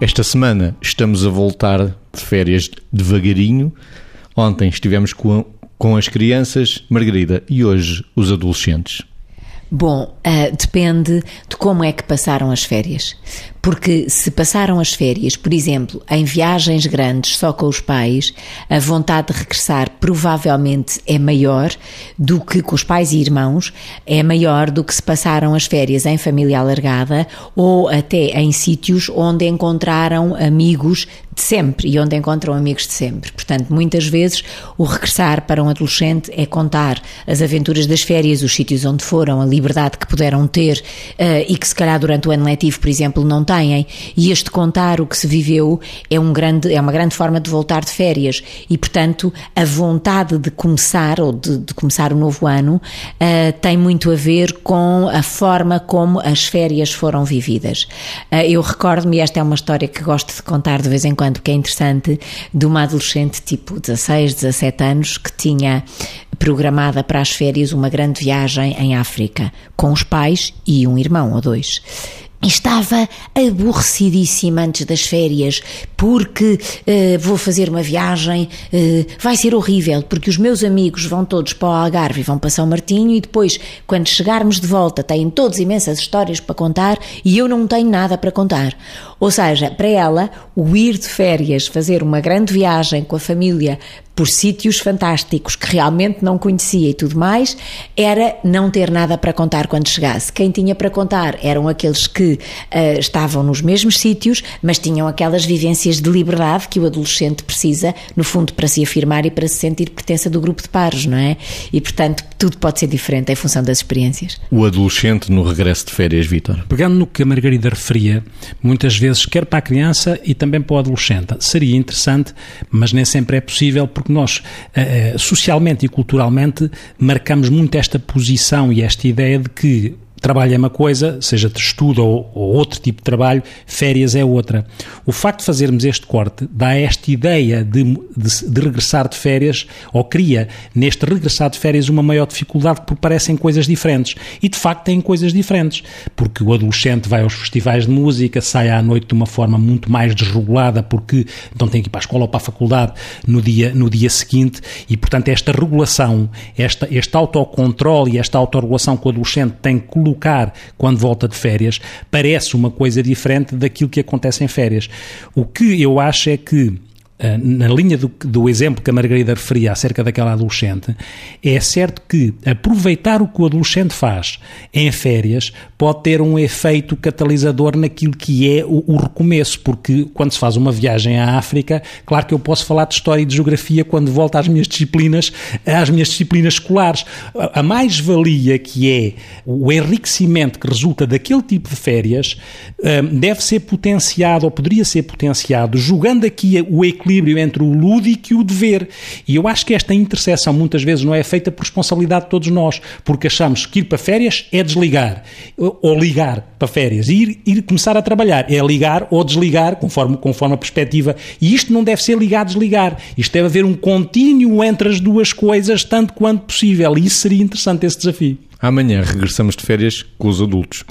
Esta semana estamos a voltar de férias devagarinho. Ontem estivemos com, com as crianças, Margarida, e hoje os adolescentes. Bom, uh, depende de como é que passaram as férias. Porque se passaram as férias, por exemplo, em viagens grandes só com os pais, a vontade de regressar provavelmente é maior do que com os pais e irmãos, é maior do que se passaram as férias em família alargada ou até em sítios onde encontraram amigos de sempre e onde encontram amigos de sempre. Portanto, muitas vezes o regressar para um adolescente é contar as aventuras das férias, os sítios onde foram, a liberdade que puderam ter uh, e que se calhar durante o ano letivo, por exemplo, não têm. E este contar o que se viveu é, um grande, é uma grande forma de voltar de férias e, portanto, a vontade de começar ou de, de começar o novo ano uh, tem muito a ver com a forma como as férias foram vividas. Uh, eu recordo-me, esta é uma história que gosto de contar de vez em quando que é interessante, de uma adolescente tipo 16, 17 anos que tinha programada para as férias uma grande viagem em África com os pais e um irmão ou dois. Estava aborrecidíssima antes das férias, porque uh, vou fazer uma viagem, uh, vai ser horrível, porque os meus amigos vão todos para o Algarve e vão para São Martinho e depois, quando chegarmos de volta, têm todos imensas histórias para contar e eu não tenho nada para contar. Ou seja, para ela, o ir de férias, fazer uma grande viagem com a família por sítios fantásticos que realmente não conhecia e tudo mais, era não ter nada para contar quando chegasse. Quem tinha para contar eram aqueles que uh, estavam nos mesmos sítios, mas tinham aquelas vivências de liberdade que o adolescente precisa, no fundo, para se afirmar e para se sentir pertença do grupo de pares, não é? E, portanto, tudo pode ser diferente em função das experiências. O adolescente no regresso de férias, Vítor? Pegando no que a Margarida referia, muitas vezes, quer para a criança e também para o adolescente, seria interessante, mas nem sempre é possível, porque nós, eh, socialmente e culturalmente, marcamos muito esta posição e esta ideia de que trabalho é uma coisa, seja de estudo ou, ou, outro tipo de trabalho, férias é outra. O facto de fazermos este corte dá esta ideia de, de, de, regressar de férias, ou cria neste regressar de férias uma maior dificuldade porque parecem coisas diferentes. E de facto têm coisas diferentes, porque o adolescente vai aos festivais de música, sai à noite de uma forma muito mais desregulada, porque então tem que ir para a escola ou para a faculdade no dia, no dia seguinte, e portanto esta regulação, esta, este autocontrole e esta autorregulação que o adolescente tem que colocar quando volta de férias parece uma coisa diferente daquilo que acontece em férias. O que eu acho é que na linha do, do, exemplo que a Margarida referia acerca daquela adolescente, é certo que aproveitar o que o adolescente faz em férias pode ter um efeito catalisador naquilo que é o, o recomeço, porque quando se faz uma viagem à África, claro que eu posso falar de história e de geografia quando volto às minhas disciplinas, às minhas disciplinas escolares. A mais-valia que é o enriquecimento que resulta daquele tipo de férias eh, deve ser potenciado, ou poderia ser potenciado, jogando aqui o equilíbrio equilíbrio entre o lúdico e o dever. E eu acho que esta interseção muitas vezes não é feita por responsabilidade de todos nós, porque achamos que ir para férias é desligar, ou ligar para férias. E ir, ir começar a trabalhar é ligar ou desligar, conforme, conforme a perspectiva. E isto não deve ser ligar, desligar. Isto deve haver um contínuo entre as duas coisas, tanto quanto possível. E isso seria interessante, esse desafio. Amanhã regressamos de férias com os adultos.